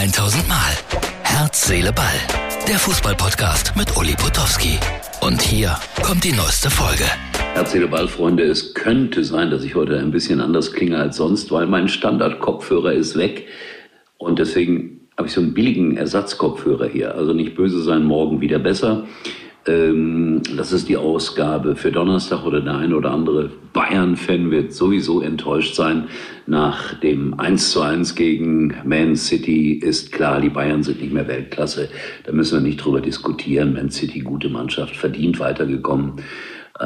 1000 Mal. Herz, Seele, Ball. Der Fußballpodcast mit Uli Potowski. Und hier kommt die neueste Folge. Herz, Seele, Ball, Freunde. Es könnte sein, dass ich heute ein bisschen anders klinge als sonst, weil mein Standardkopfhörer ist weg. Und deswegen habe ich so einen billigen Ersatzkopfhörer hier. Also nicht böse sein, morgen wieder besser. Ähm, das ist die Ausgabe für Donnerstag oder der eine oder andere Bayern-Fan wird sowieso enttäuscht sein. Nach dem 1 zu 1 gegen Man City ist klar, die Bayern sind nicht mehr Weltklasse. Da müssen wir nicht drüber diskutieren. Man City, gute Mannschaft, verdient weitergekommen. Äh,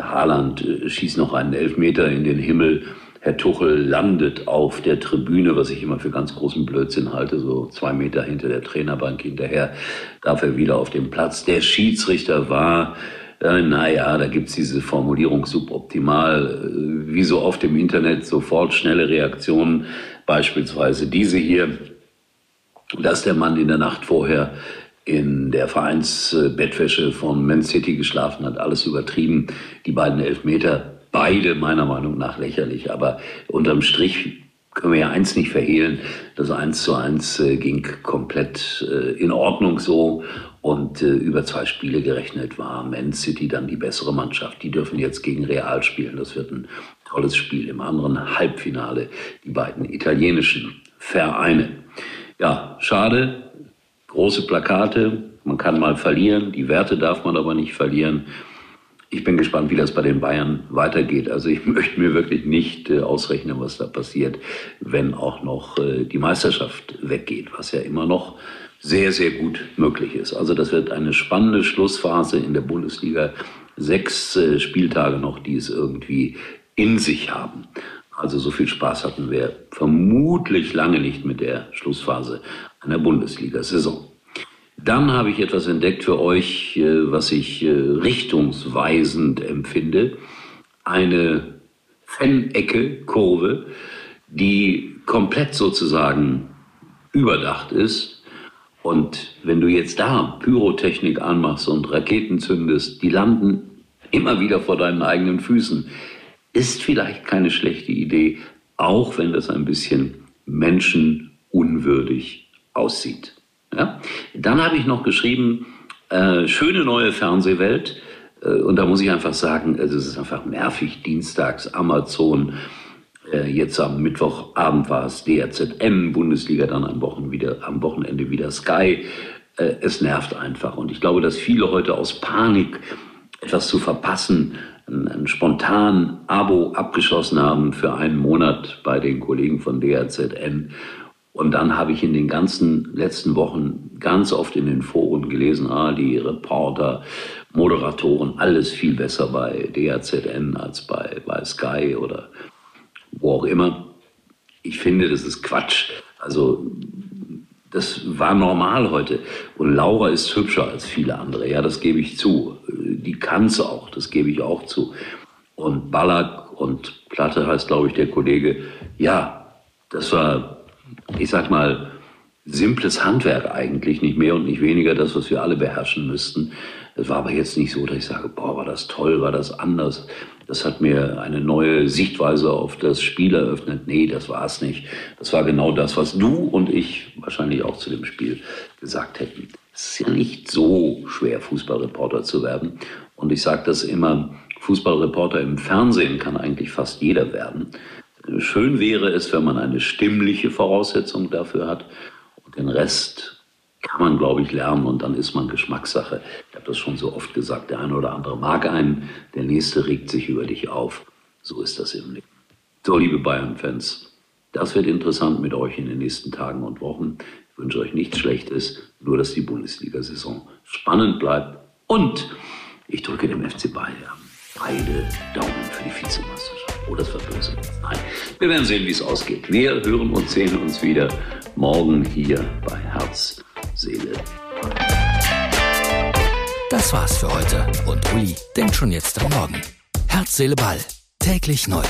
Haaland äh, schießt noch einen Elfmeter in den Himmel. Herr Tuchel landet auf der Tribüne, was ich immer für ganz großen Blödsinn halte, so zwei Meter hinter der Trainerbank hinterher, darf er wieder auf dem Platz. Der Schiedsrichter war, äh, naja, da gibt's diese Formulierung suboptimal, äh, wie so oft im Internet, sofort schnelle Reaktionen, beispielsweise diese hier, dass der Mann in der Nacht vorher in der Vereinsbettwäsche von Man City geschlafen hat, alles übertrieben. Die beiden Elfmeter beide meiner Meinung nach lächerlich. Aber unterm Strich können wir ja eins nicht verhehlen. Das eins zu eins äh, ging komplett äh, in Ordnung so. Und äh, über zwei Spiele gerechnet war Man City dann die bessere Mannschaft. Die dürfen jetzt gegen Real spielen. Das wird ein tolles Spiel. Im anderen Halbfinale die beiden italienischen Vereine. Ja, schade. Große Plakate. Man kann mal verlieren. Die Werte darf man aber nicht verlieren ich bin gespannt, wie das bei den Bayern weitergeht. Also ich möchte mir wirklich nicht äh, ausrechnen, was da passiert, wenn auch noch äh, die Meisterschaft weggeht, was ja immer noch sehr, sehr gut möglich ist. Also das wird eine spannende Schlussphase in der Bundesliga. Sechs äh, Spieltage noch, die es irgendwie in sich haben. Also so viel Spaß hatten wir vermutlich lange nicht mit der Schlussphase einer Bundesliga-Saison. Dann habe ich etwas entdeckt für euch, äh, was ich äh, richtungsweisend empfinde. Eine Fan-Ecke-Kurve, die komplett sozusagen überdacht ist. Und wenn du jetzt da Pyrotechnik anmachst und Raketen zündest, die landen immer wieder vor deinen eigenen Füßen. Ist vielleicht keine schlechte Idee, auch wenn das ein bisschen menschenunwürdig aussieht. Ja? Dann habe ich noch geschrieben, äh, schöne neue Fernsehwelt. Äh, und da muss ich einfach sagen, also es ist einfach nervig, dienstags Amazon, äh, jetzt am Mittwochabend war es DRZN, Bundesliga, dann am, Wochen wieder, am Wochenende wieder Sky. Äh, es nervt einfach. Und ich glaube, dass viele heute aus Panik etwas zu verpassen, ein, ein spontan Abo abgeschlossen haben für einen Monat bei den Kollegen von DRZN und dann habe ich in den ganzen letzten Wochen ganz oft in den Foren gelesen, ah, die Reporter, Moderatoren, alles viel besser bei DHZN als bei, bei Sky oder wo auch immer. Ich finde, das ist Quatsch. Also das war normal heute. Und Laura ist hübscher als viele andere. Ja, das gebe ich zu. Die kann es auch, das gebe ich auch zu. Und Ballack und Platte heißt, glaube ich, der Kollege. Ja, das war ich sag mal, simples Handwerk eigentlich, nicht mehr und nicht weniger das, was wir alle beherrschen müssten. Es war aber jetzt nicht so, dass ich sage, boah, war das toll, war das anders. Das hat mir eine neue Sichtweise auf das Spiel eröffnet. Nee, das war es nicht. Das war genau das, was du und ich wahrscheinlich auch zu dem Spiel gesagt hätten. Es ist ja nicht so schwer, Fußballreporter zu werden. Und ich sage das immer, Fußballreporter im Fernsehen kann eigentlich fast jeder werden. Schön wäre es, wenn man eine stimmliche Voraussetzung dafür hat. Und den Rest kann man, glaube ich, lernen und dann ist man Geschmackssache. Ich habe das schon so oft gesagt, der eine oder andere mag einen, der nächste regt sich über dich auf. So ist das im Leben. So, liebe Bayern-Fans, das wird interessant mit euch in den nächsten Tagen und Wochen. Ich wünsche euch nichts Schlechtes, nur dass die Bundesliga-Saison spannend bleibt. Und ich drücke dem FC Bayern beide Daumen für die Vizemeisterschaft. Oh, das. Nein, wir werden sehen, wie es ausgeht. Wir hören und sehen uns wieder morgen hier bei Herz, Seele, Das war's für heute und Uli denkt schon jetzt am Morgen. Herz, Seele, Ball. Täglich neu.